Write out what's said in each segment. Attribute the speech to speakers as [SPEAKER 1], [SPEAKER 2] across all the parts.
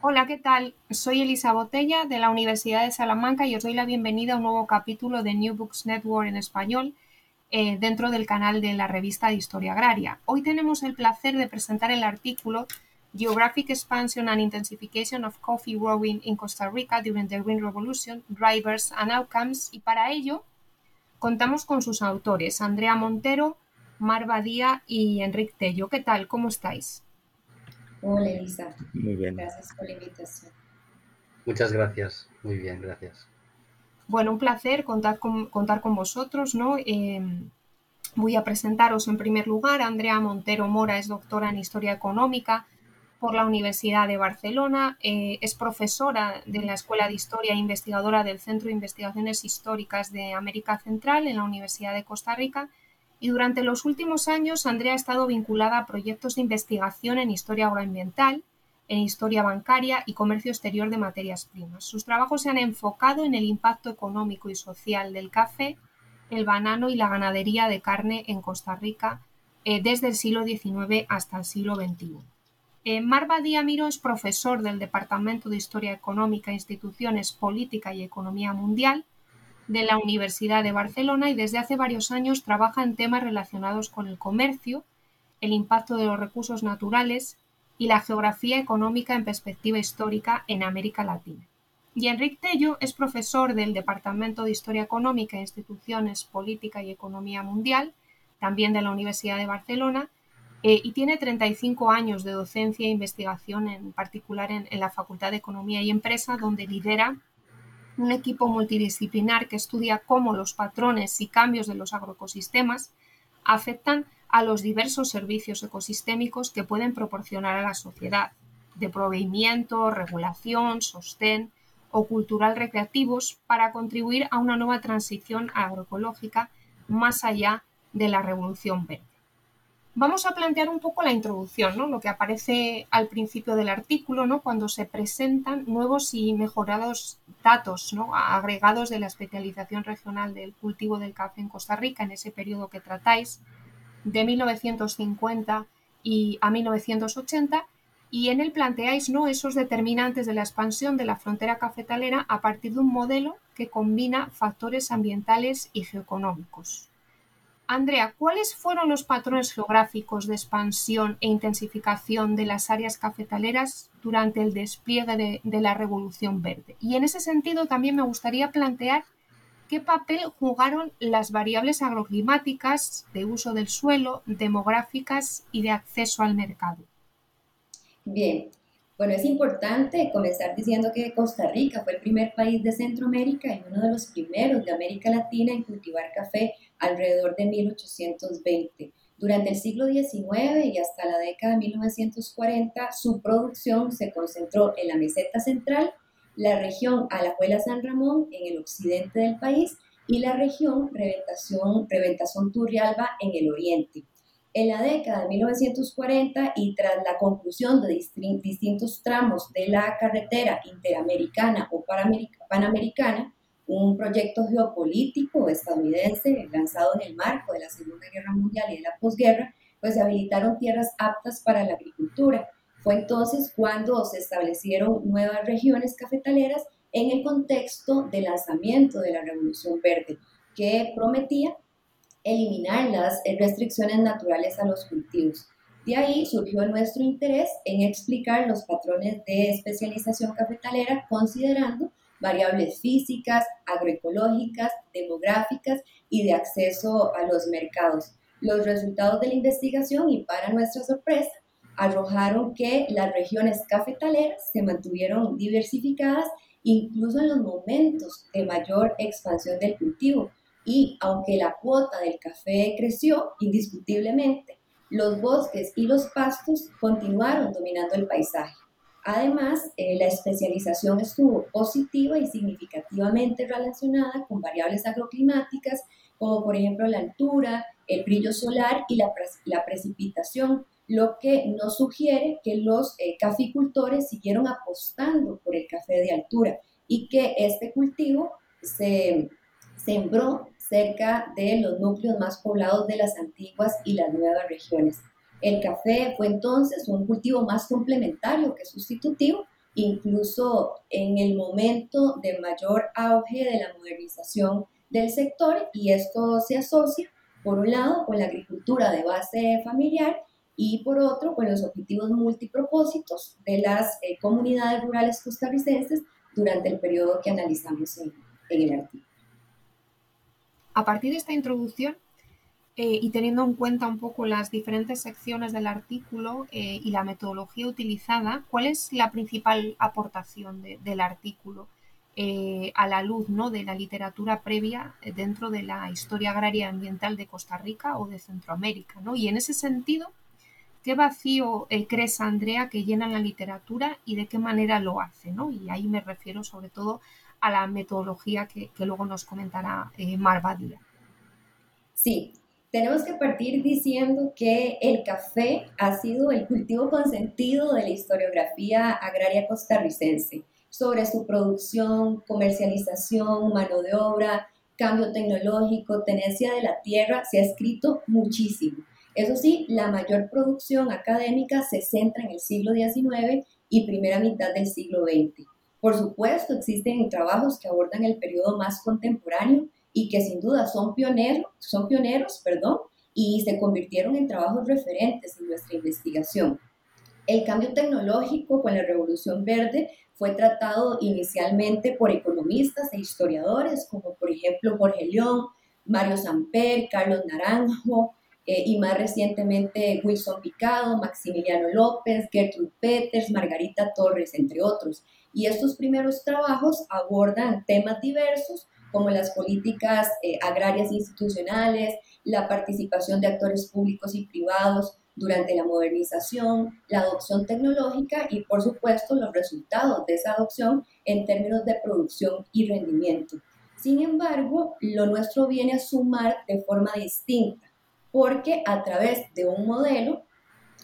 [SPEAKER 1] Hola, ¿qué tal? Soy Elisa Botella de la Universidad de Salamanca y os doy la bienvenida a un nuevo capítulo de New Books Network en español eh, dentro del canal de la revista de Historia Agraria. Hoy tenemos el placer de presentar el artículo Geographic Expansion and Intensification of Coffee Growing in Costa Rica During the Green Revolution, Drivers and Outcomes y para ello contamos con sus autores, Andrea Montero, Mar Badía y Enrique Tello. ¿Qué tal? ¿Cómo estáis?
[SPEAKER 2] Hola Elisa.
[SPEAKER 3] Muy bien.
[SPEAKER 2] Gracias por la invitación.
[SPEAKER 3] Muchas gracias. Muy bien, gracias.
[SPEAKER 1] Bueno, un placer contar con, contar con vosotros, ¿no? Eh, voy a presentaros en primer lugar. Andrea Montero Mora es doctora en Historia Económica por la Universidad de Barcelona. Eh, es profesora de la Escuela de Historia e investigadora del Centro de Investigaciones Históricas de América Central en la Universidad de Costa Rica y durante los últimos años Andrea ha estado vinculada a proyectos de investigación en historia agroambiental, en historia bancaria y comercio exterior de materias primas. Sus trabajos se han enfocado en el impacto económico y social del café, el banano y la ganadería de carne en Costa Rica eh, desde el siglo XIX hasta el siglo XXI. Eh, Marva Díamiro es profesor del Departamento de Historia Económica, Instituciones, Política y Economía Mundial de la Universidad de Barcelona y desde hace varios años trabaja en temas relacionados con el comercio, el impacto de los recursos naturales y la geografía económica en perspectiva histórica en América Latina. Y Enrique Tello es profesor del Departamento de Historia Económica, Instituciones, Política y Economía Mundial, también de la Universidad de Barcelona, eh, y tiene 35 años de docencia e investigación, en particular en la Facultad de Economía y Empresa, donde lidera un equipo multidisciplinar que estudia cómo los patrones y cambios de los agroecosistemas afectan a los diversos servicios ecosistémicos que pueden proporcionar a la sociedad, de proveimiento, regulación, sostén o cultural recreativos para contribuir a una nueva transición agroecológica más allá de la revolución verde vamos a plantear un poco la introducción, ¿no? lo que aparece al principio del artículo, ¿no? cuando se presentan nuevos y mejorados datos ¿no? agregados de la especialización regional del cultivo del café en Costa Rica en ese periodo que tratáis, de 1950 y a 1980, y en él planteáis ¿no? esos determinantes de la expansión de la frontera cafetalera a partir de un modelo que combina factores ambientales y geoeconómicos. Andrea, ¿cuáles fueron los patrones geográficos de expansión e intensificación de las áreas cafetaleras durante el despliegue de, la Revolución Verde? Y en ese sentido también me gustaría plantear qué papel jugaron las variables agroclimáticas de uso del suelo, demográficas y de acceso al mercado.
[SPEAKER 2] Bien, bueno, es importante comenzar diciendo que Costa Rica fue el primer país de Centroamérica y uno de los primeros de América Latina en cultivar café alrededor de 1820. Durante el siglo XIX y hasta la década de 1940, su producción se concentró en la meseta central, la región Alajuela-San Ramón en el occidente del país y la región Reventación, Reventazón Turrialba en el oriente. En la década de 1940 y tras la conclusión de distintos tramos de la carretera interamericana o panamericana, un proyecto geopolítico estadounidense lanzado en el marco de la Segunda Guerra Mundial y de la posguerra, pues se habilitaron tierras aptas para la agricultura. Fue entonces cuando se establecieron nuevas regiones cafetaleras en el contexto del lanzamiento de la Revolución Verde, que prometía eliminar las restricciones naturales a los cultivos. De ahí surgió nuestro interés en explicar los patrones de especialización cafetalera considerando variables físicas, agroecológicas, demográficas y de acceso a los mercados. Los resultados de la investigación y para nuestra sorpresa arrojaron que las regiones cafetaleras se mantuvieron diversificadas incluso en los momentos de mayor expansión del cultivo. Y aunque la cuota del café creció indiscutiblemente, los bosques y los pastos continuaron dominando el paisaje. Además, eh, la especialización estuvo positiva y significativamente relacionada con variables agroclimáticas, como por ejemplo la altura, el brillo solar y la, precipitación, lo que nos sugiere que los eh, caficultores siguieron apostando por el café de altura y que este cultivo se sembró cerca de los núcleos más poblados de las antiguas y las nuevas regiones. El café fue entonces un cultivo más complementario que sustitutivo, incluso en el momento de mayor auge de la modernización del sector y esto se asocia, por un lado, con la agricultura de base familiar y por otro, con los objetivos multipropósitos de las eh, comunidades rurales costarricenses durante el periodo que analizamos en, en el artículo.
[SPEAKER 1] A partir de esta introducción, eh, y teniendo en cuenta un poco las diferentes secciones del artículo eh, y la metodología utilizada, ¿cuál es la principal aportación del artículo eh, a la luz ¿no? de la literatura previa dentro de la historia agraria ambiental de Costa Rica o de Centroamérica? ¿no? Y en ese sentido, ¿qué vacío crees, Andrea, que llena la literatura y de qué manera lo hace? ¿no? Y ahí me refiero sobre todo a la metodología que, luego nos comentará Mar Badía.
[SPEAKER 2] Sí, tenemos que partir diciendo que el café ha sido el cultivo consentido de la historiografía agraria costarricense sobre su producción, comercialización, mano de obra, cambio tecnológico, tenencia de la tierra, se ha escrito muchísimo. Eso sí, la mayor producción académica se centra en el siglo XIX y primera mitad del siglo XX. Por supuesto, existen trabajos que abordan el periodo más contemporáneo, y que sin duda son pioneros, son pioneros, perdón, y se convirtieron en trabajos referentes en nuestra investigación. El cambio tecnológico con la Revolución Verde fue tratado inicialmente por economistas e historiadores, como por ejemplo Jorge León, Mario Samper, Carlos Naranjo, eh, y más recientemente Wilson Picado, Maximiliano López, Gertrude Peters, Margarita Torres, entre otros. Y estos primeros trabajos abordan temas diversos como las políticas eh, agrarias institucionales, la participación de actores públicos y privados durante la modernización, la adopción tecnológica y, por supuesto, los resultados de esa adopción en términos de producción y rendimiento. Sin embargo, lo nuestro viene a sumar de forma distinta, porque a través de un modelo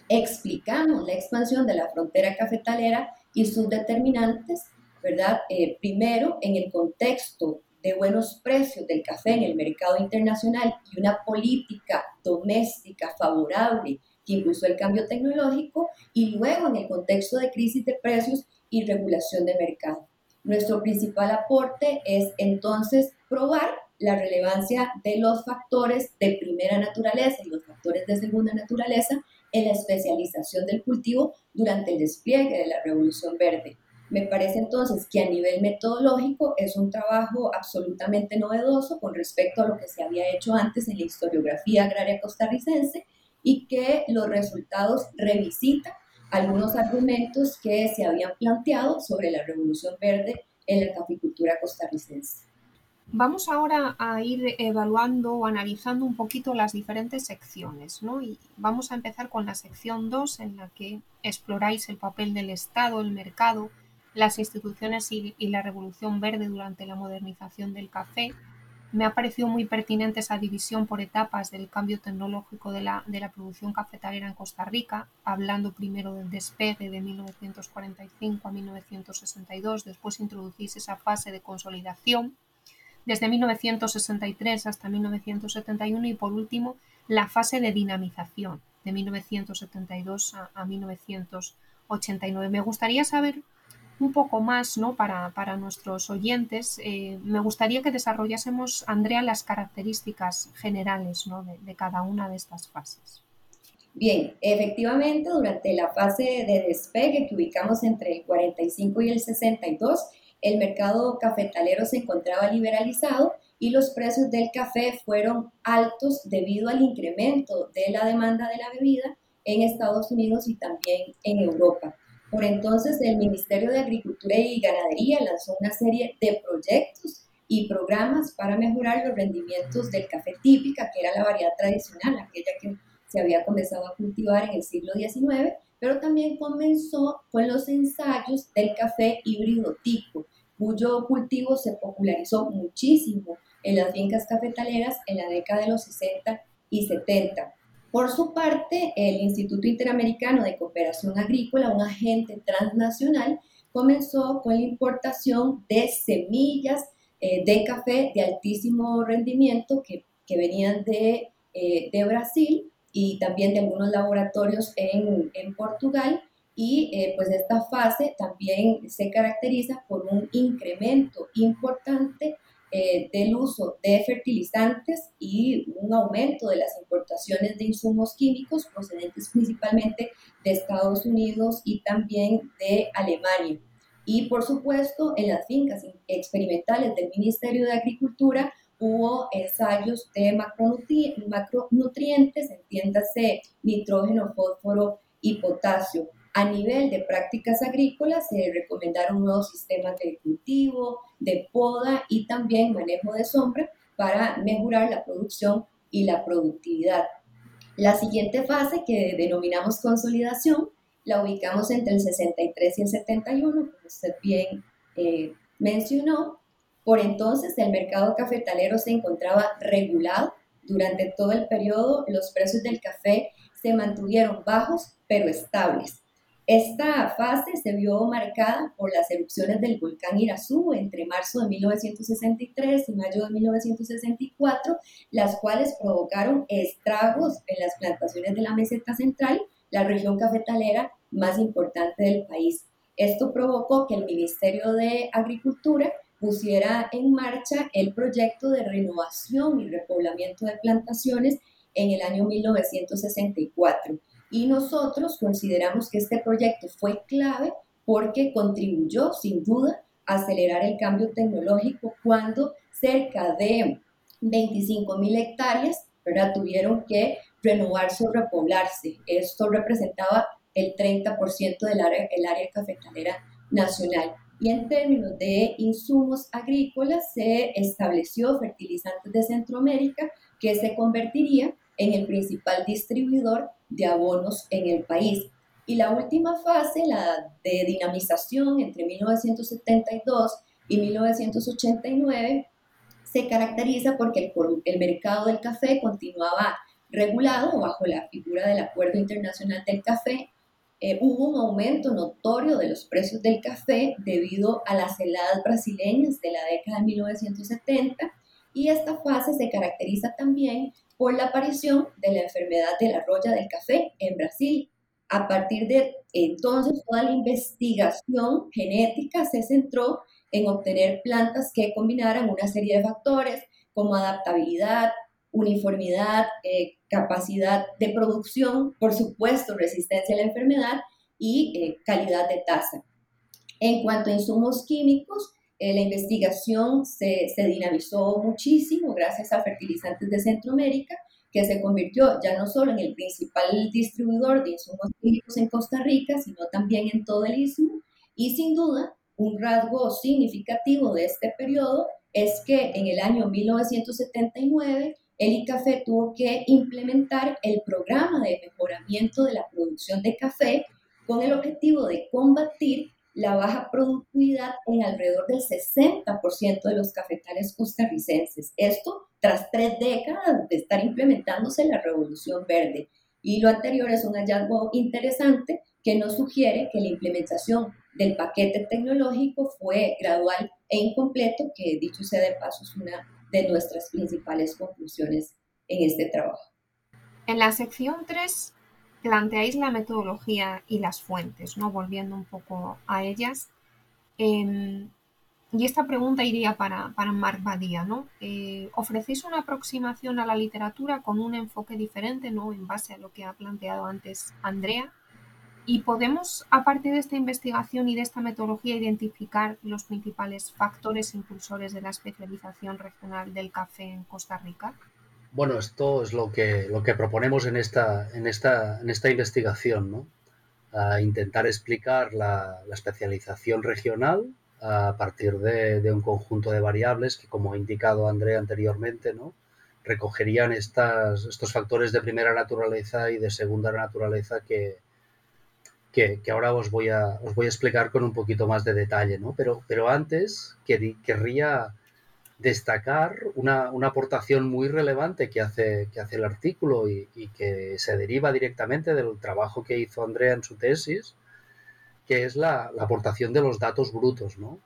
[SPEAKER 2] explicamos la expansión de la frontera cafetalera y sus determinantes, ¿verdad? Eh, primero, en el contexto de buenos precios del café en el mercado internacional y una política doméstica favorable que impulsó el cambio tecnológico y luego en el contexto de crisis de precios y regulación de mercado. Nuestro principal aporte es entonces probar la relevancia de los factores de primera naturaleza y los factores de segunda naturaleza en la especialización del cultivo durante el despliegue de la Revolución Verde me parece entonces que a nivel metodológico es un trabajo absolutamente novedoso con respecto a lo que se había hecho antes en la historiografía agraria costarricense y que los resultados revisitan algunos argumentos que se habían planteado sobre la revolución verde en la caficultura costarricense.
[SPEAKER 1] Vamos ahora a ir evaluando o analizando un poquito las diferentes secciones, ¿no? Y vamos a empezar con la sección 2 en la que exploráis el papel del Estado, el mercado, las instituciones y, la revolución verde durante la modernización del café. me ha parecido muy pertinente esa división por etapas del cambio tecnológico de la, de la producción cafetalera en Costa Rica, hablando primero del despegue de 1945 a 1962, después introducís esa fase de consolidación desde 1963 hasta 1971 y por último la fase de dinamización de 1972 a, a 1989. Me gustaría saber un poco más ¿no? para, para nuestros oyentes, eh, me gustaría que desarrollásemos, Andrea, las características generales ¿no? de, de, cada una de estas fases.
[SPEAKER 2] Bien, efectivamente, durante la fase de despegue que ubicamos entre el 45 y el 62, el mercado cafetalero se encontraba liberalizado y los precios del café fueron altos debido al incremento de la demanda de la bebida en Estados Unidos y también en Europa. Por entonces, el Ministerio de Agricultura y Ganadería lanzó una serie de proyectos y programas para mejorar los rendimientos del café típica, que era la variedad tradicional, aquella que se había comenzado a cultivar en el siglo XIX, pero también comenzó con los ensayos del café híbrido tico, cuyo cultivo se popularizó muchísimo en las fincas cafetaleras en la década de los 60 y 70. Por su parte, el Instituto Interamericano de Cooperación Agrícola, un agente transnacional, comenzó con la importación de semillas eh, de café de altísimo rendimiento que, que venían de, eh, de, Brasil y también de algunos laboratorios en, en Portugal. Y eh, pues esta fase también se caracteriza por un incremento importante eh, del uso de fertilizantes y un aumento de las importaciones de insumos químicos procedentes principalmente de Estados Unidos y también de Alemania. Y por supuesto, en las fincas experimentales del Ministerio de Agricultura hubo ensayos de macronutrientes, entiéndase nitrógeno, fósforo y potasio. A nivel de prácticas agrícolas se recomendaron nuevos sistemas de cultivo, de poda y también manejo de sombra para mejorar la producción y la productividad. La siguiente fase que denominamos consolidación la ubicamos entre el 63 y el 71, como usted bien eh, mencionó. Por entonces el mercado cafetalero se encontraba regulado. Durante todo el periodo los precios del café se mantuvieron bajos pero estables. Esta fase se vio marcada por las erupciones del volcán Irazú entre marzo de 1963 y mayo de 1964, las cuales provocaron estragos en las plantaciones de la meseta central, la región cafetalera más importante del país. Esto provocó que el Ministerio de Agricultura pusiera en marcha el proyecto de renovación y repoblamiento de plantaciones en el año 1964 y nosotros consideramos que este proyecto fue clave porque contribuyó sin duda a acelerar el cambio tecnológico cuando cerca de 25 mil hectáreas ¿verdad? tuvieron que renovarse o repoblarse. Esto representaba el 30% del área, el área cafetalera nacional. Y en términos de insumos agrícolas, se estableció Fertilizantes de Centroamérica, que se convertiría en el principal distribuidor de abonos en el país. Y la última fase, la de dinamización entre 1972 y 1989, se caracteriza porque el, el mercado del café continuaba regulado bajo la figura del Acuerdo Internacional del Café. Eh, hubo un aumento notorio de los precios del café debido a las heladas brasileñas de la década de 1970 y esta fase se caracteriza también por la aparición de la enfermedad de la roya del café en Brasil. A partir de entonces, toda la investigación genética se centró en obtener plantas que combinaran una serie de factores como adaptabilidad, uniformidad, eh, capacidad de producción, por supuesto, resistencia a la enfermedad y eh, calidad de tasa. En cuanto a insumos químicos, la investigación se, se, dinamizó muchísimo gracias a Fertilizantes de Centroamérica, que se convirtió ya no solo en el principal distribuidor de insumos químicos en Costa Rica, sino también en todo el istmo. Y sin duda, un rasgo significativo de este periodo es que en el año 1979 el ICAFE tuvo que implementar el programa de mejoramiento de la producción de café con el objetivo de combatir la baja productividad en alrededor del 60% de los cafetales costarricenses. Esto tras tres décadas de estar implementándose la revolución verde. Y lo anterior es un hallazgo interesante que nos sugiere que la implementación del paquete tecnológico fue gradual e incompleto, que dicho sea de paso es una de nuestras principales conclusiones en este trabajo.
[SPEAKER 1] En la sección 3 planteáis la metodología y las fuentes, ¿no? Volviendo un poco a ellas. Em, y esta pregunta iría para, para Marc Badía, ¿no? Eh, ¿Ofrecéis una aproximación a la literatura con un enfoque diferente, ¿no? En base a lo que ha planteado antes Andrea. ¿Y podemos, a partir de esta investigación y de esta metodología, identificar los principales factores impulsores de la especialización regional del café en Costa Rica?
[SPEAKER 3] Bueno, esto es lo que, lo que proponemos en esta, en esta, en esta investigación, ¿no? A intentar explicar la, especialización regional a partir de, un conjunto de variables que, como ha indicado Andrea anteriormente, ¿no? recogerían estas, estos factores de primera naturaleza y de segunda naturaleza que, que, ahora os voy, a, os voy a explicar con un poquito más de detalle, ¿no? Pero, pero antes querría destacar una, aportación muy relevante que hace, que hace el artículo y, que se deriva directamente del trabajo que hizo Andrea en su tesis, que es la, aportación de los datos brutos, ¿no?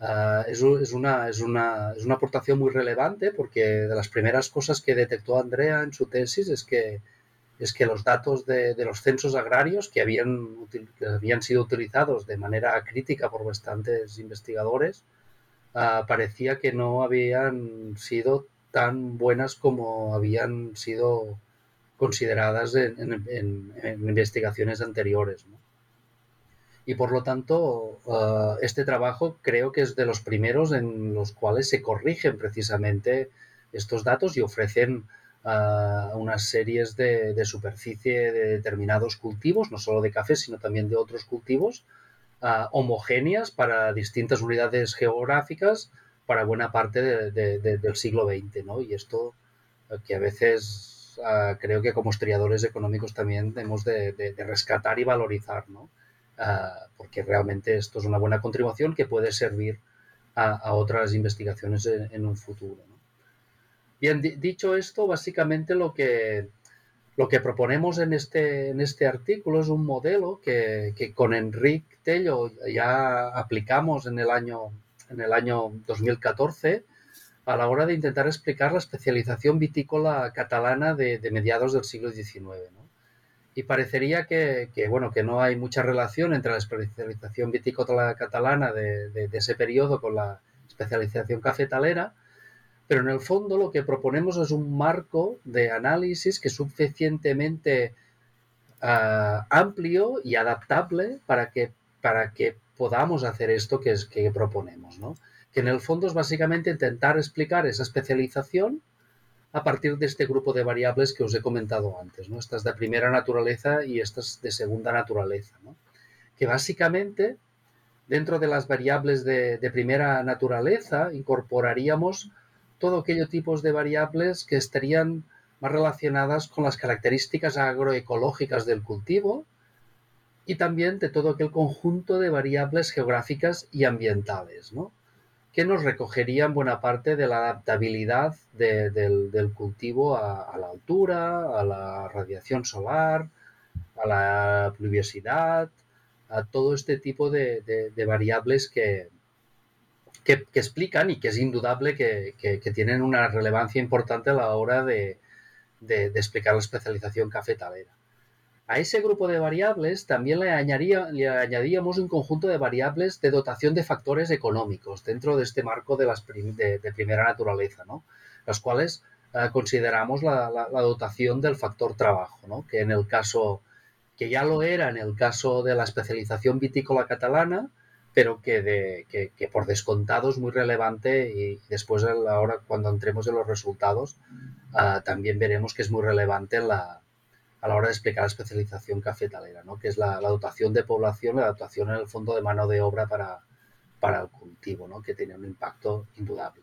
[SPEAKER 3] Ah, es, una, es, una, es una aportación muy relevante porque de las primeras cosas que detectó Andrea en su tesis es que es que los datos de, los censos agrarios que habían, habían sido utilizados de manera crítica por bastantes investigadores, ah, parecía que no habían sido tan buenas como habían sido consideradas en, investigaciones anteriores. Y por lo tanto, ah, este trabajo creo que es de los primeros en los cuales se corrigen precisamente estos datos y ofrecen a unas series de, superficie de determinados cultivos, no solo de café, sino también de otros cultivos, homogéneas para distintas unidades geográficas para buena parte del siglo XX. ¿no? Y esto eh, que a veces ah, creo que como estudiadores económicos también tenemos de, rescatar y valorizar, ¿no? Ah, porque realmente esto es una buena contribución que puede servir a, otras investigaciones en, un futuro. Bien, dicho esto, básicamente lo que, lo que proponemos en este, en este artículo es un modelo que, con Enrique Tello ya aplicamos en el, año, en el año 2014 a la hora de intentar explicar la especialización vitícola catalana de, mediados del siglo XIX. Y parecería que, bueno, que no hay mucha relación entre la especialización vitícola catalana de, de ese periodo con la especialización cafetalera, pero en el fondo lo que proponemos es un marco de análisis que es suficientemente ah, amplio y adaptable para que, para que podamos hacer esto que, es, que proponemos. ¿no? Que en el fondo es básicamente intentar explicar esa especialización a partir de este grupo de variables que os he comentado antes, ¿no? estas de primera naturaleza y estas de segunda naturaleza. ¿no? Que básicamente dentro de las variables de, de primera naturaleza incorporaríamos todo aquello tipos de variables que estarían más relacionadas con las características agroecológicas del cultivo y también de todo aquel conjunto de variables geográficas y ambientales, ¿no? que nos recogerían buena parte de la adaptabilidad del, cultivo a, la altura, a la radiación solar, a la pluviosidad, a todo este tipo de variables que, que, explican y que es indudable que, tienen una relevancia importante a la hora de, explicar la especialización cafetalera. A ese grupo de variables también le, añadíamos un conjunto de variables de dotación de factores económicos dentro de este marco de, las de, primera naturaleza, ¿no? las cuales eh, consideramos la, dotación del factor trabajo, que en el caso, que ya lo era en el caso de la especialización vitícola catalana, pero que, de, que, por descontado es muy relevante y después ahora cuando entremos en los resultados ah, también veremos que es muy relevante la, a la hora de explicar la especialización cafetalera, ¿no? que es la, dotación de población, la dotación en el fondo de mano de obra para, para el cultivo, ¿no? que tiene un impacto indudable.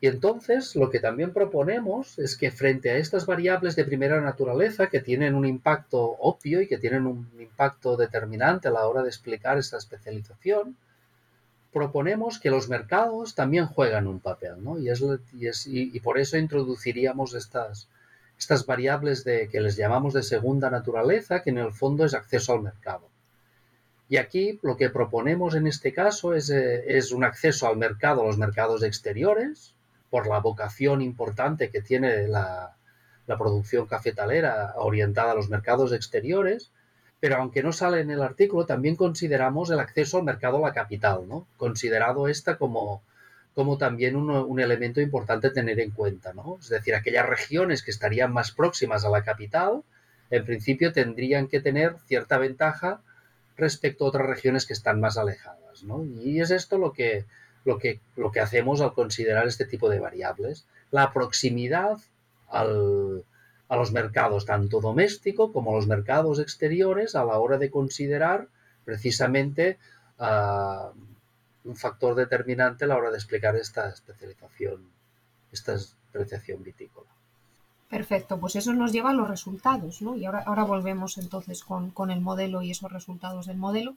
[SPEAKER 3] Y entonces lo que también proponemos es que frente a estas variables de primera naturaleza que tienen un impacto obvio y que tienen un impacto determinante a la hora de explicar esta especialización, proponemos que los mercados también juegan un papel, ¿no? Y, es, y, por eso introduciríamos estas, estas variables de, que les llamamos de segunda naturaleza, que en el fondo es acceso al mercado. Y aquí lo que proponemos en este caso es, eh, es un acceso al mercado, a los mercados exteriores, por la vocación importante que tiene la, producción cafetalera orientada a los mercados exteriores, pero aunque no sale en el artículo, también consideramos el acceso al mercado a la capital, ¿no? Considerado esta como, como también un, elemento importante tener en cuenta, ¿no? Es decir, aquellas regiones que estarían más próximas a la capital, en principio tendrían que tener cierta ventaja respecto a otras regiones que están más alejadas, ¿no? Y es esto lo que, lo que, lo que hacemos al considerar este tipo de variables. La proximidad a los mercados, tanto doméstico como los mercados exteriores, a la hora de considerar precisamente uh, un factor determinante a la hora de explicar esta especialización, esta especialización vitícola.
[SPEAKER 1] Perfecto, pues eso nos lleva a los resultados, ¿no? Y ahora, ahora volvemos entonces con, con el modelo y esos resultados del modelo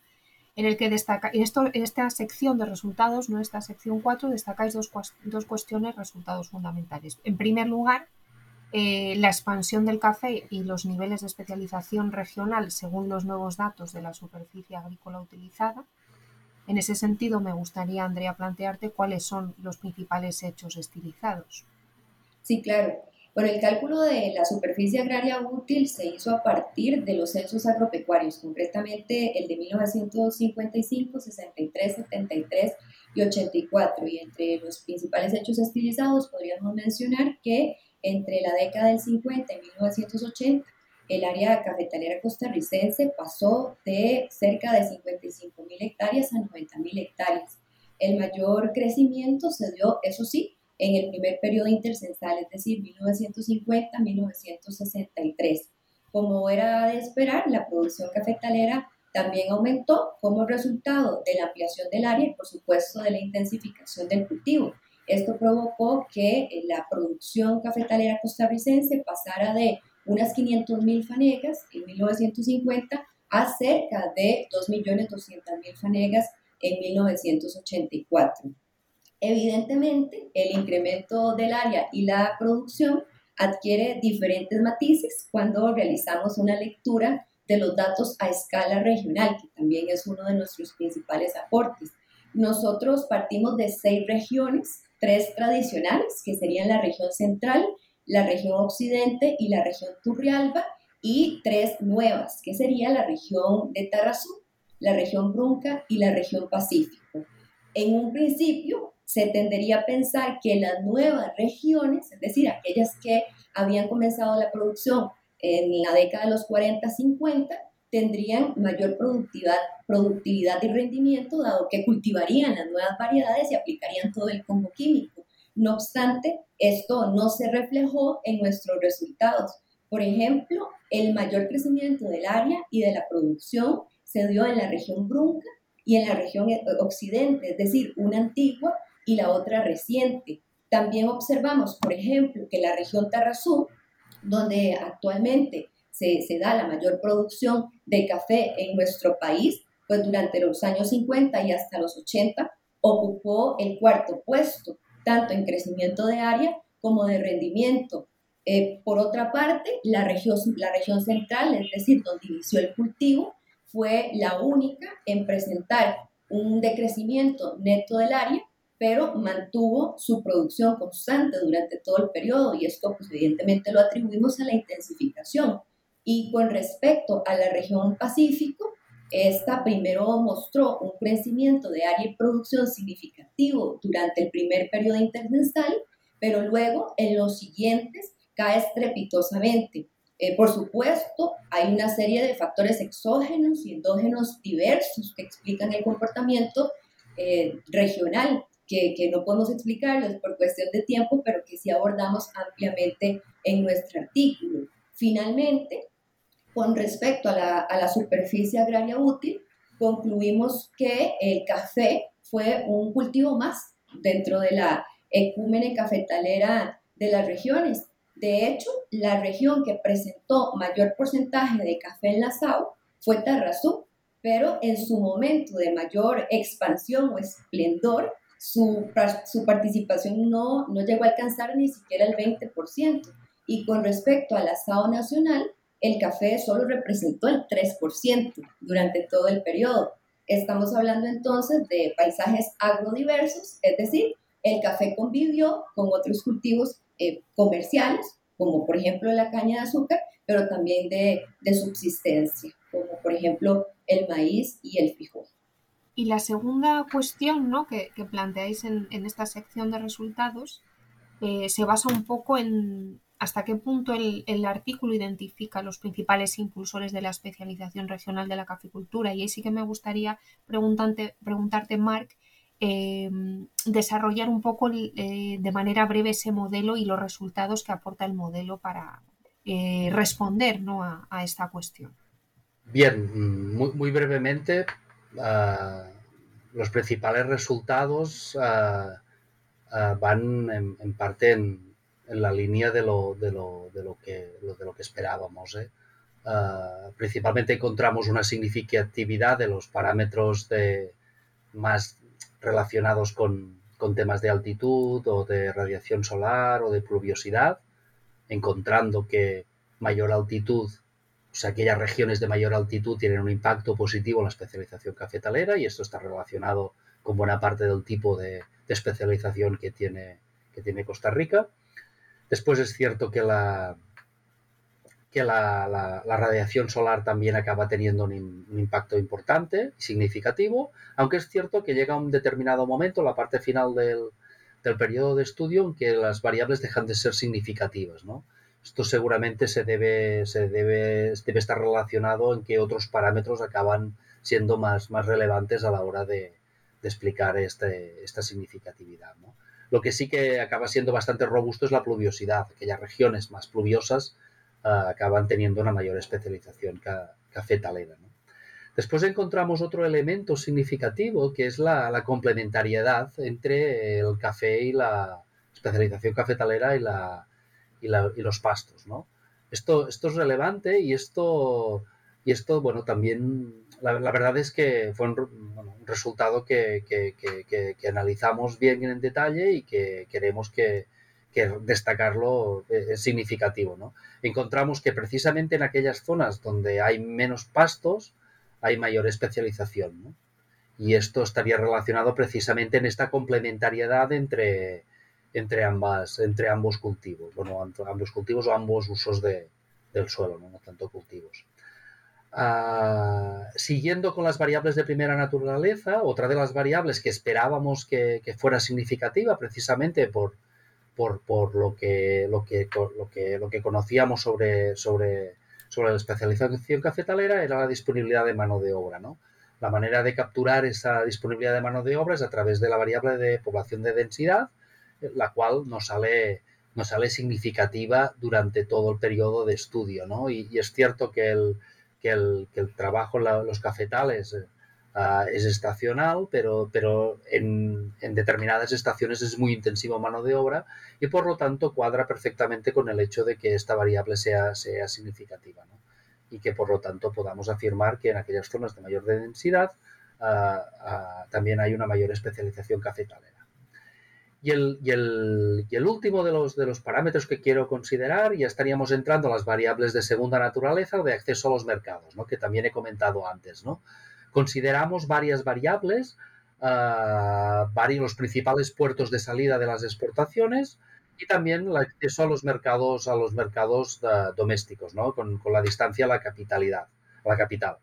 [SPEAKER 1] en el que destaca, en, esto, en esta sección de resultados, no esta sección 4, destacáis dos, dos cuestiones, resultados fundamentales. En primer lugar, eh, la expansión del café y los niveles de especialización regional según los nuevos datos de la superficie agrícola utilizada. En ese sentido, me gustaría, Andrea, plantearte cuáles son los principales hechos estilizados.
[SPEAKER 2] Sí, claro. Bueno, el cálculo de la superficie agraria útil se hizo a partir de los censos agropecuarios, concretamente el de 1955, 63, 73 y 84. Y entre los principales hechos estilizados podríamos mencionar que entre la década del 50 y 1980, el área cafetalera costarricense pasó de cerca de 55 mil hectáreas a 90 mil hectáreas. El mayor crecimiento se dio, eso sí, en el primer periodo intercensal, es decir, 1950-1963. Como era de esperar, la producción cafetalera también aumentó como resultado de la ampliación del área y, por supuesto, de la intensificación del cultivo. Esto provocó que eh, la producción cafetalera costarricense pasara de unas 500.000 fanegas en 1950 a cerca de 2.200.000 fanegas en 1984. Evidentemente, el incremento del área y la producción adquiere diferentes matices cuando realizamos una lectura de los datos a escala regional, que también es uno de nuestros principales aportes. Nosotros partimos de seis regiones, tres tradicionales, que serían la región central, la región occidente y la región Turrialba, y tres nuevas, que sería la región de Tarrazú, la región Brunca y la región Pacífico. En un principio, se tendería a pensar que las nuevas regiones, es decir, aquellas que habían comenzado la producción en la década de los 40-50, tendrían mayor productividad, productividad y rendimiento, dado que cultivarían las nuevas variedades y aplicarían todo el combo químico. No obstante, esto no se reflejó en nuestros resultados. Por ejemplo, el mayor crecimiento del área y de la producción se dio en la región Brunca y en la región occidente, es decir, una antigua y la otra reciente. También observamos, por ejemplo, que la región Tarrazú, donde actualmente se, se, da la mayor producción de café en nuestro país, pues durante los años 50 y hasta los 80 ocupó el cuarto puesto, tanto en crecimiento de área como de rendimiento. Eh, por otra parte, la región, la región central, es decir, donde inició el cultivo, fue la única en presentar un decrecimiento neto del área pero mantuvo su producción constante durante todo el periodo y esto pues, evidentemente lo atribuimos a la intensificación. Y con respecto a la región Pacífico, esta primero mostró un crecimiento de área y producción significativo durante el primer periodo intermensal, pero luego en los siguientes cae estrepitosamente. Eh, por supuesto, hay una serie de factores exógenos y endógenos diversos que explican el comportamiento eh, regional que, no podemos explicarlos por cuestión de tiempo, pero que sí abordamos ampliamente en nuestro artículo. Finalmente, con respecto a la, a la superficie agraria útil, concluimos que el café fue un cultivo más dentro de la ecúmene cafetalera de las regiones. De hecho, la región que presentó mayor porcentaje de café enlazado fue Tarrazú, pero en su momento de mayor expansión o esplendor, su, su participación no, no llegó a alcanzar ni siquiera el 20%. Y con respecto al asado nacional, el café solo representó el 3% durante todo el periodo. Estamos hablando entonces de paisajes agrodiversos, es decir, el café convivió con otros cultivos eh, comerciales, como por ejemplo la caña de azúcar, pero también de, de subsistencia, como por ejemplo el maíz y el frijol.
[SPEAKER 1] Y la segunda cuestión ¿no? que, planteáis en, esta sección de resultados eh, se basa un poco en hasta qué punto el, artículo identifica los principales impulsores de la especialización regional de la caficultura. Y ahí sí que me gustaría preguntarte, preguntarte Marc, eh, desarrollar un poco eh, de manera breve ese modelo y los resultados que aporta el modelo para eh, responder ¿no? a, esta cuestión.
[SPEAKER 3] Bien, muy, muy brevemente, uh, los principales resultados uh, uh, van en, en parte en, en la línea de lo, de lo, de lo, que, de lo que esperábamos. ¿eh? Principalmente encontramos una significatividad de los parámetros de, más relacionados con, con, temas de altitud o de radiación solar o de pluviosidad, encontrando que mayor altitud, sea, aquellas regiones de mayor altitud tienen un impacto positivo en la especialización cafetalera y esto está relacionado con buena parte del tipo de, especialización que tiene, que tiene Costa Rica. Después es cierto que la, que la, radiación solar también acaba teniendo un, un, impacto importante y significativo, aunque es cierto que llega un determinado momento, la parte final del, del periodo de estudio, en que las variables dejan de ser significativas. ¿no? Esto seguramente se debe, se debe, debe estar relacionado en que otros parámetros acaban siendo más, más relevantes a la hora de, explicar este, esta significatividad. ¿no? Lo que sí que acaba siendo bastante robusto es la pluviosidad. Aquellas regiones más pluviosas uh, acaban teniendo una mayor especialización ca cafetalera. Después encontramos otro elemento significativo que es la, complementariedad entre el café y la especialización cafetalera y, la, y, la, y los pastos. ¿no? Esto, esto es relevante y esto, y esto bueno, también la, la, verdad es que fue un, bueno, un resultado que, que, que, que, analizamos bien en detalle y que queremos que, destacarlo es significativo. ¿no? Encontramos que precisamente en aquellas zonas donde hay menos pastos hay mayor especialización. ¿no? Y esto estaría relacionado precisamente en esta complementariedad entre, entre, ambas, entre ambos cultivos, bueno, ambos cultivos o ambos usos de, del suelo, ¿no? no tanto cultivos. Uh, siguiendo con las variables de primera naturaleza, otra de las variables que esperábamos que, que fuera significativa precisamente por, por, por lo, que, lo, que, lo, que, lo que conocíamos sobre, sobre, sobre la especialización cafetalera era la disponibilidad de mano de obra. ¿no? La manera de capturar esa disponibilidad de mano de obra es a través de la variable de población de densidad, la cual nos sale, nos sale significativa durante todo el periodo de estudio. ¿no? Y, es cierto que el, que el, que el trabajo en los cafetales uh, es estacional, pero, pero en, en, determinadas estaciones es muy intensivo mano de obra y por lo tanto cuadra perfectamente con el hecho de que esta variable sea, sea significativa y que por lo tanto podamos afirmar que en aquellas zonas de mayor densidad uh, uh, también hay una mayor especialización cafetalera. Y el, último de los, de los parámetros que quiero considerar, ya estaríamos entrando a las variables de segunda naturaleza o de acceso a los mercados, ¿no? que también he comentado antes. ¿no? Consideramos varias variables, uh, varios, los principales puertos de salida de las exportaciones y también el acceso a los mercados, a los mercados uh, domésticos, ¿no? con, la distancia a la capitalidad, a la capital.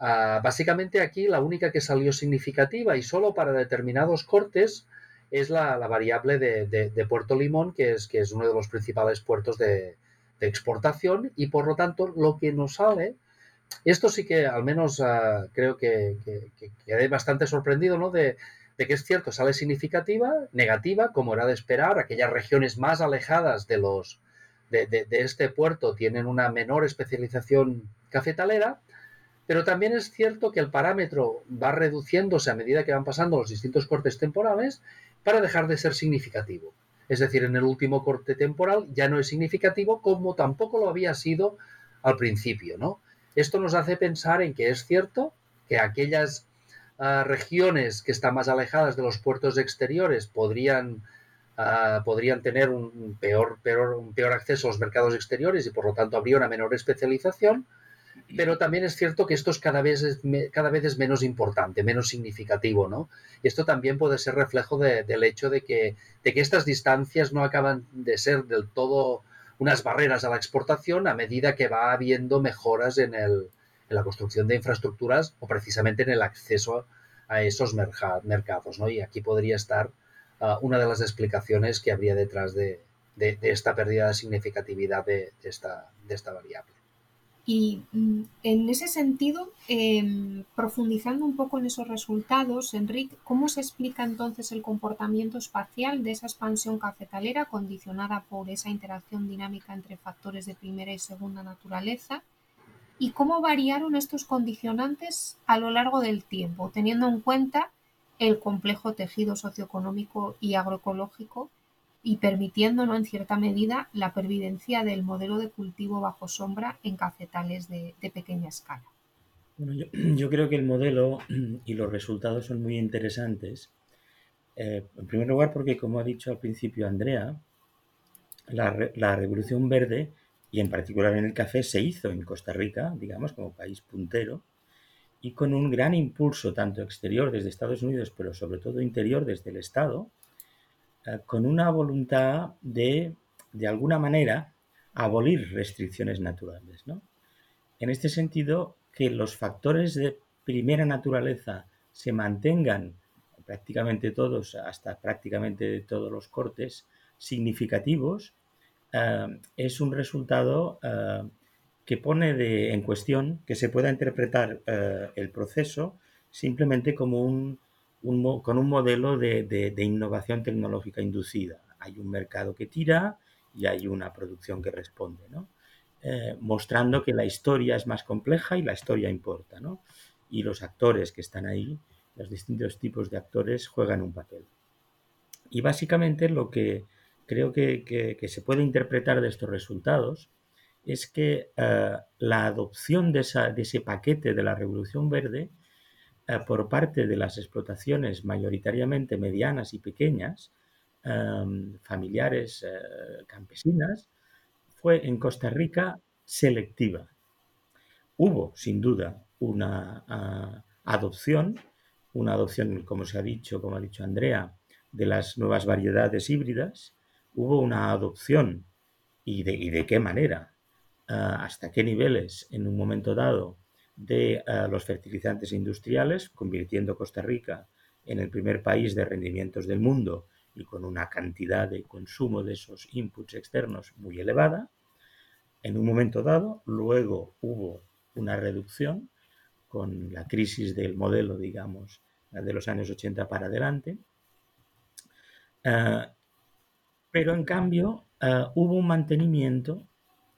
[SPEAKER 3] Uh, básicamente aquí la única que salió significativa y solo para determinados cortes es la, variable de, de, Puerto Limón, que es, que es uno de los principales puertos de, exportación y por lo tanto lo que nos sale, esto sí que al menos uh, creo que, que, que, quedé bastante sorprendido, ¿no? De, de que es cierto, sale significativa, negativa, como era de esperar, aquellas regiones más alejadas de los de, de, este puerto tienen una menor especialización cafetalera, pero también es cierto que el parámetro va reduciéndose a medida que van pasando los distintos cortes temporales para dejar de ser significativo. Es decir, en el último corte temporal ya no es significativo como tampoco lo había sido al principio, ¿no? Esto nos hace pensar en que es cierto que aquellas ah, regiones que están más alejadas de los puertos exteriores podrían, ah, podrían tener un peor, peor, un peor acceso a los mercados exteriores y por lo tanto habría una menor especialización, pero también es cierto que esto es cada vez es, cada vez es menos importante, menos significativo, ¿no? Y esto también puede ser reflejo del hecho de que, de que estas distancias no acaban de ser del todo unas barreras a la exportación a medida que va habiendo mejoras en, el, en la construcción de infraestructuras o precisamente en el acceso a esos mercados, ¿no? Y aquí podría estar uh, una de las explicaciones que habría detrás de, de, de esta pérdida de significatividad de, de de esta variable.
[SPEAKER 1] Y mm, en ese sentido, eh, profundizando un poco en esos resultados, Enrique, ¿cómo se explica entonces el comportamiento espacial de esa expansión cafetalera condicionada por esa interacción dinámica entre factores de primera y segunda naturaleza? ¿Y cómo variaron estos condicionantes a lo largo del tiempo, teniendo en cuenta el complejo tejido socioeconómico y agroecológico y permitiendo, ¿no? en cierta medida, la pervivencia del modelo de cultivo bajo sombra en cafetales de, pequeña escala.
[SPEAKER 4] Bueno, yo, yo, creo que el modelo y los resultados son muy interesantes. Eh, en primer lugar, porque, como ha dicho al principio Andrea, la, la, Revolución Verde, y en particular en el café, se hizo en Costa Rica, digamos, como país puntero, y con un gran impulso, tanto exterior desde Estados Unidos, pero sobre todo interior desde el Estado, eh, con una voluntad de, de alguna manera, abolir restricciones naturales. ¿no? En este sentido, que los factores de primera naturaleza se mantengan prácticamente todos, hasta prácticamente todos los cortes significativos, eh, es un resultado eh, que pone en cuestión que se pueda interpretar el proceso simplemente como un, un, con un modelo de, de, de, innovación tecnológica inducida. Hay un mercado que tira y hay una producción que responde, ¿no? eh, mostrando que la historia es más compleja y la historia importa. ¿no? Y los actores que están ahí, los distintos tipos de actores, juegan un papel. Y básicamente lo que creo que, que, que se puede interpretar de estos resultados es que eh, la adopción de, esa, de, ese paquete de la Revolución Verde eh, por parte de las explotaciones mayoritariamente medianas y pequeñas, eh, familiares, eh, campesinas, fue en Costa Rica selectiva. Hubo, sin duda, una uh, adopción, una adopción, como se ha dicho, como ha dicho Andrea, de las nuevas variedades híbridas. Hubo una adopción, y de, y de qué manera, uh, hasta qué niveles, en un momento dado, de uh, los fertilizantes industriales, convirtiendo Costa Rica en el primer país de rendimientos del mundo y con una cantidad de consumo de esos inputs externos muy elevada. En un momento dado, luego hubo una reducción con la crisis del modelo, digamos, de los años 80 para adelante. Uh, pero en cambio, uh, hubo un mantenimiento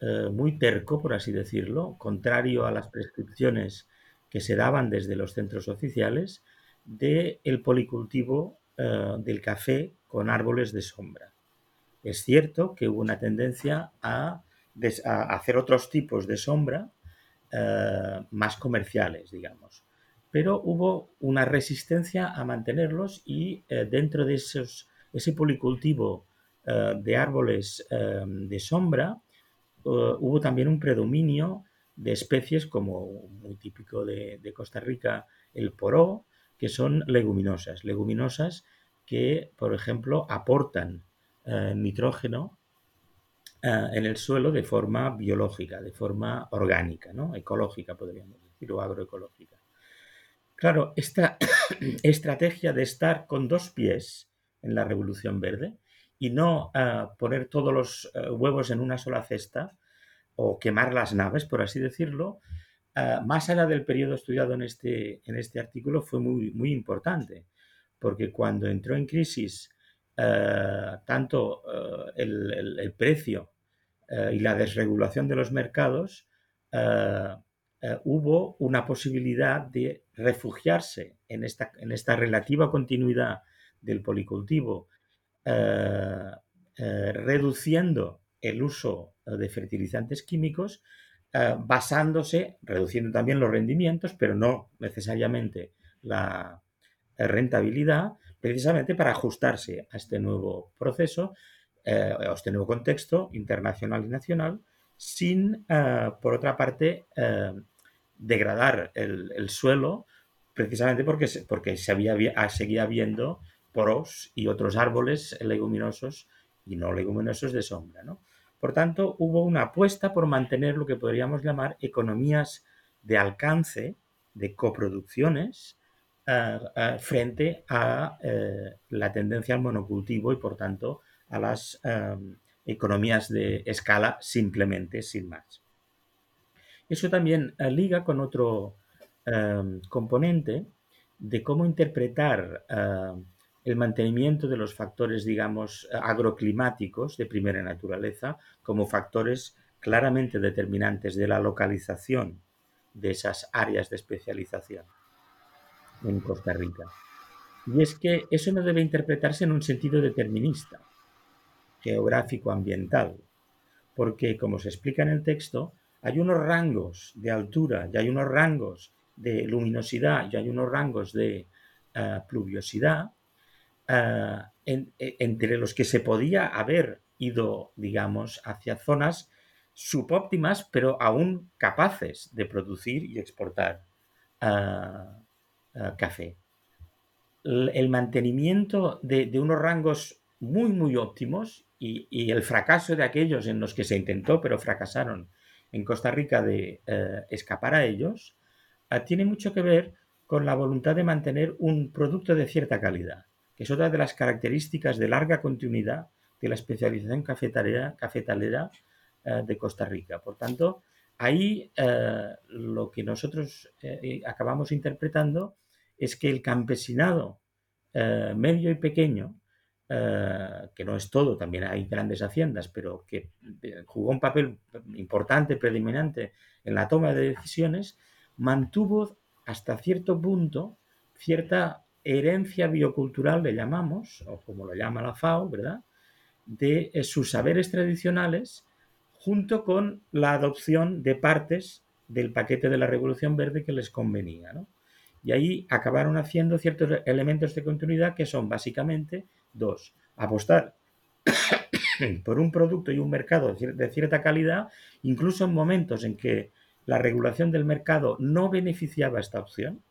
[SPEAKER 4] eh, muy terco, por así decirlo, contrario a las prescripciones que se daban desde los centros oficiales, del de policultivo eh, del café con árboles de sombra. Es cierto que hubo una tendencia a, a hacer otros tipos de sombra eh, más comerciales, digamos, pero hubo una resistencia a mantenerlos y dentro de esos, ese policultivo de árboles de sombra, hubo también un predominio de especies como muy típico de, de, Costa Rica, el poró, que son leguminosas, leguminosas que, por ejemplo, aportan eh, nitrógeno eh, en el suelo de forma biológica, de forma orgánica, ¿no? ecológica, podríamos decir, o agroecológica. Claro, esta estrategia de estar con dos pies en la revolución verde, y no uh, poner todos los uh, huevos en una sola cesta o quemar las naves, por así decirlo, uh, más allá del periodo estudiado en este, en este artículo fue muy, muy importante, porque cuando entró en crisis tanto el, el, el, precio y la desregulación de los mercados, eh, hubo una posibilidad de refugiarse en esta, en esta relativa continuidad del policultivo, eh, reduciendo el uso de fertilizantes químicos, basándose, reduciendo también los rendimientos, pero no necesariamente la rentabilidad, precisamente para ajustarse a este nuevo proceso, a este nuevo contexto internacional y nacional, sin, eh, por otra parte, eh, degradar el, suelo, precisamente porque, porque se había, seguía viendo poros y otros árboles leguminosos y no leguminosos de sombra. Por tanto, hubo una apuesta por mantener lo que podríamos llamar economías de alcance, de coproducciones, eh, frente a la tendencia al monocultivo y, por tanto, a las economías de escala simplemente, sin más. Eso también eh, liga con otro componente de cómo interpretar eh, el mantenimiento de los factores, digamos, agroclimáticos de primera naturaleza como factores claramente determinantes de la localización de esas áreas de especialización en Costa Rica. Y es que eso no debe interpretarse en un sentido determinista geográfico ambiental, porque como se explica en el texto, hay unos rangos de altura y hay unos rangos de luminosidad y hay unos rangos de eh, pluviosidad eh, e, entre los que se podía haber ido, digamos, hacia zonas subóptimas, pero aún capaces de producir y exportar eh, café. El mantenimiento de unos rangos muy, muy óptimos y, el fracaso de aquellos en los que se intentó, pero fracasaron en Costa Rica de eh, escapar a ellos, ah, tiene mucho que ver con la voluntad de mantener un producto de cierta calidad, que es otra de las características de larga continuidad de la especialización cafetalera, eh, de Costa Rica. Por tanto, ahí eh, lo que nosotros acabamos interpretando es que el campesinado medio y pequeño eh, que no es todo, también hay grandes haciendas, pero que eh, jugó un papel importante, predominante en la toma de decisiones, mantuvo hasta cierto punto cierta herencia biocultural, le llamamos, o como lo llama la FAO, ¿verdad?, de eh, sus saberes tradicionales, junto con la adopción de partes del paquete de la Revolución Verde que les convenía. Y ahí acabaron haciendo ciertos elementos de continuidad que son básicamente Dos, apostar por un producto y un mercado de cierta calidad, incluso en momentos en que la regulación del mercado no beneficiaba esta opción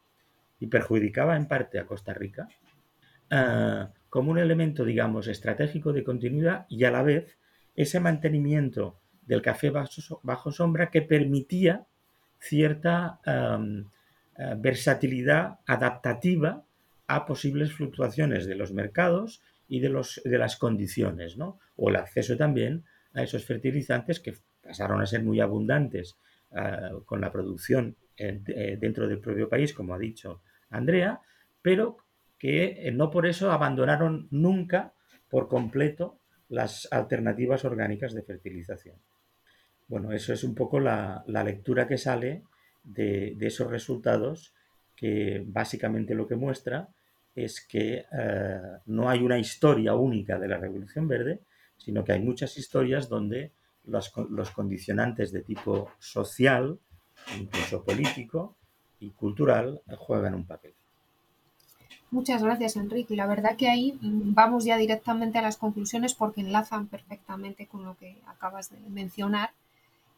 [SPEAKER 4] y perjudicaba en parte a Costa Rica, ah, como un elemento, digamos, estratégico de continuidad y a la vez ese mantenimiento del café bajo, sombra que permitía cierta ah, versatilidad adaptativa a posibles fluctuaciones de los mercados y de, los, de las condiciones, ¿no? O el acceso también a esos fertilizantes que pasaron a ser muy abundantes ah, con la producción eh, dentro del propio país, como ha dicho Andrea, pero que eh, no por eso abandonaron nunca por completo las alternativas orgánicas de fertilización. Bueno, eso es un poco la, lectura que sale de, esos resultados que básicamente lo que muestra es que eh, no hay una historia única de la Revolución Verde, sino que hay muchas historias donde los, condicionantes de tipo social, incluso político y cultural, juegan un papel.
[SPEAKER 1] Muchas gracias, Enrique. La verdad que ahí mm, vamos ya directamente a las conclusiones porque enlazan perfectamente con lo que acabas de mencionar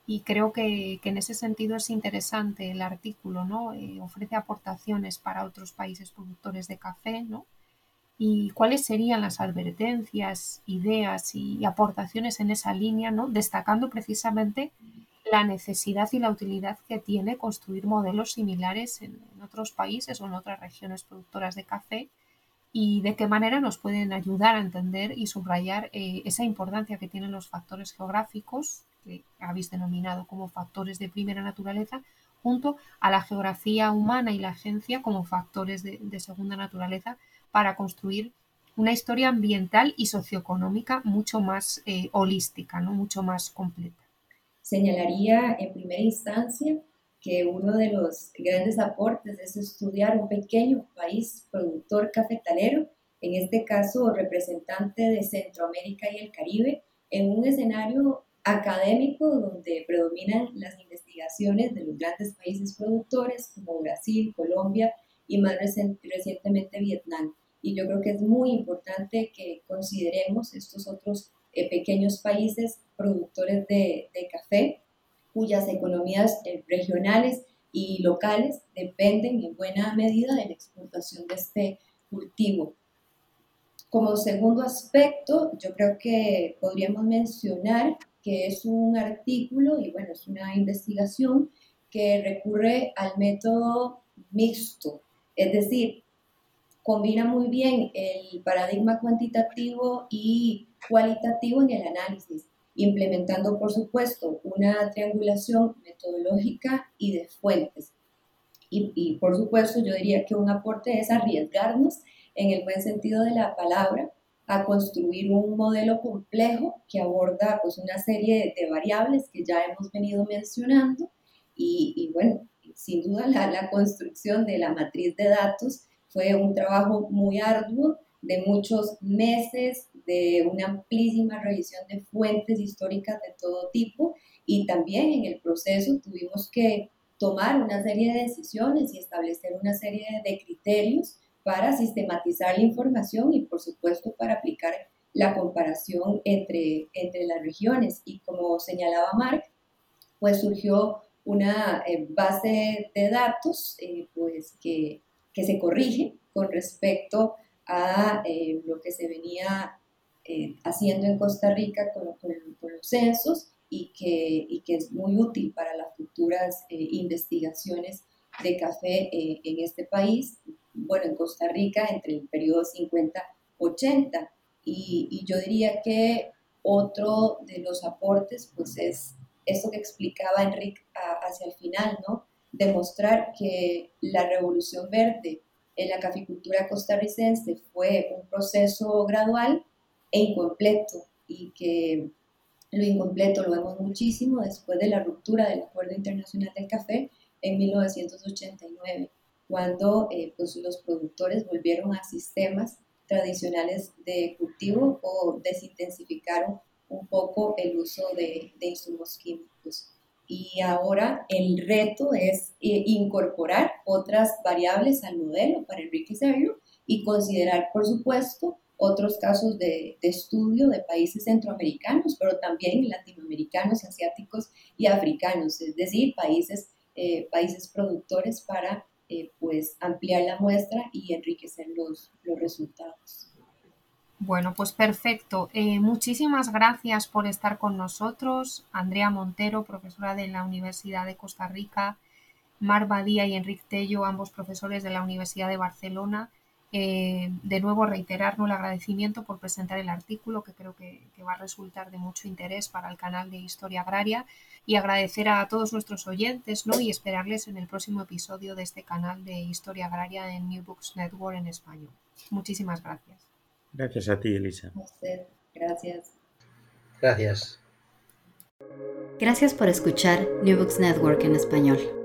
[SPEAKER 1] y creo que, en ese sentido es interesante el artículo, ¿no? Eh, ofrece aportaciones para otros países productores de café, ¿no? Y cuáles serían las advertencias, ideas y, aportaciones en esa línea, ¿no? Destacando precisamente la necesidad y la utilidad que tiene construir modelos similares en, otros países o en otras regiones productoras de café y de qué manera nos pueden ayudar a entender y subrayar eh, esa importancia que tienen los factores geográficos que habéis denominado como factores de primera naturaleza, junto a la geografía humana y la agencia como factores de, segunda naturaleza para construir una historia ambiental y socioeconómica mucho más eh, holística, ¿no? mucho más completa.
[SPEAKER 2] Señalaría en primera instancia que uno de los grandes aportes es estudiar un pequeño país productor cafetalero, en este caso representante de Centroamérica y el Caribe, en un escenario académico donde predominan las investigaciones de los grandes países productores como Brasil, Colombia y más recientemente Vietnam. Y yo creo que es muy importante que consideremos estos otros pequeños países productores de, de café cuyas economías eh, regionales y locales dependen en buena medida de la exportación de este cultivo. Como segundo aspecto, yo creo que podríamos mencionar que es un artículo y bueno, es una investigación que recurre al método mixto, es decir, combina muy bien el paradigma cuantitativo y cualitativo en el análisis implementando, por supuesto, una triangulación metodológica y de fuentes. Y, por supuesto, yo diría que un aporte es arriesgarnos, en el buen sentido de la palabra, a construir un modelo complejo que aborda pues, una serie de, variables que ya hemos venido mencionando. Y, bueno, sin duda la, la construcción de la matriz de datos fue un trabajo muy arduo de muchos meses, de una amplísima revisión de fuentes históricas de todo tipo y también en el proceso tuvimos que tomar una serie de decisiones y establecer una serie de criterios para sistematizar la información y por supuesto para aplicar la comparación entre, entre las regiones. Y como señalaba Mark, pues surgió una eh, base de datos eh, pues que, que se corrige con respecto a eh, lo que se venía eh, haciendo en Costa Rica con, los censos y que, y que, es muy útil para las futuras eh, investigaciones de café en este país, bueno, en Costa Rica entre el periodo 50-80. Y, y, yo diría que otro de los aportes, pues es eso que explicaba Enrique hacia el final, ¿no? Demostrar que la revolución verde en la caficultura costarricense fue un proceso gradual e incompleto y que lo incompleto lo vemos muchísimo después de la ruptura del Acuerdo Internacional del Café en 1989, cuando eh, pues los productores volvieron a sistemas tradicionales de cultivo o desintensificaron un poco el uso de, de insumos químicos. Y ahora el reto es eh, incorporar otras variables al modelo para enriquecerlo y considerar, por supuesto, otros casos de, estudio de países centroamericanos, pero también latinoamericanos, asiáticos y africanos, es decir, países, eh, países productores para eh, pues ampliar la muestra y enriquecer los, los resultados.
[SPEAKER 1] Bueno, pues perfecto. Eh, muchísimas gracias por estar con nosotros. Andrea Montero, profesora de la Universidad de Costa Rica, Mar Badía y Enrique Tello, ambos profesores de la Universidad de Barcelona. Eh, de nuevo, reiterarnos el agradecimiento por presentar el artículo, que creo que, va a resultar de mucho interés para el canal de Historia Agraria, y agradecer a todos nuestros oyentes ¿no? y esperarles en el próximo episodio de este canal de Historia Agraria en New Books Network en español. Muchísimas gracias.
[SPEAKER 4] Gracias a ti, Elisa.
[SPEAKER 2] Gracias.
[SPEAKER 3] Gracias.
[SPEAKER 5] Gracias por escuchar New Books Network en español.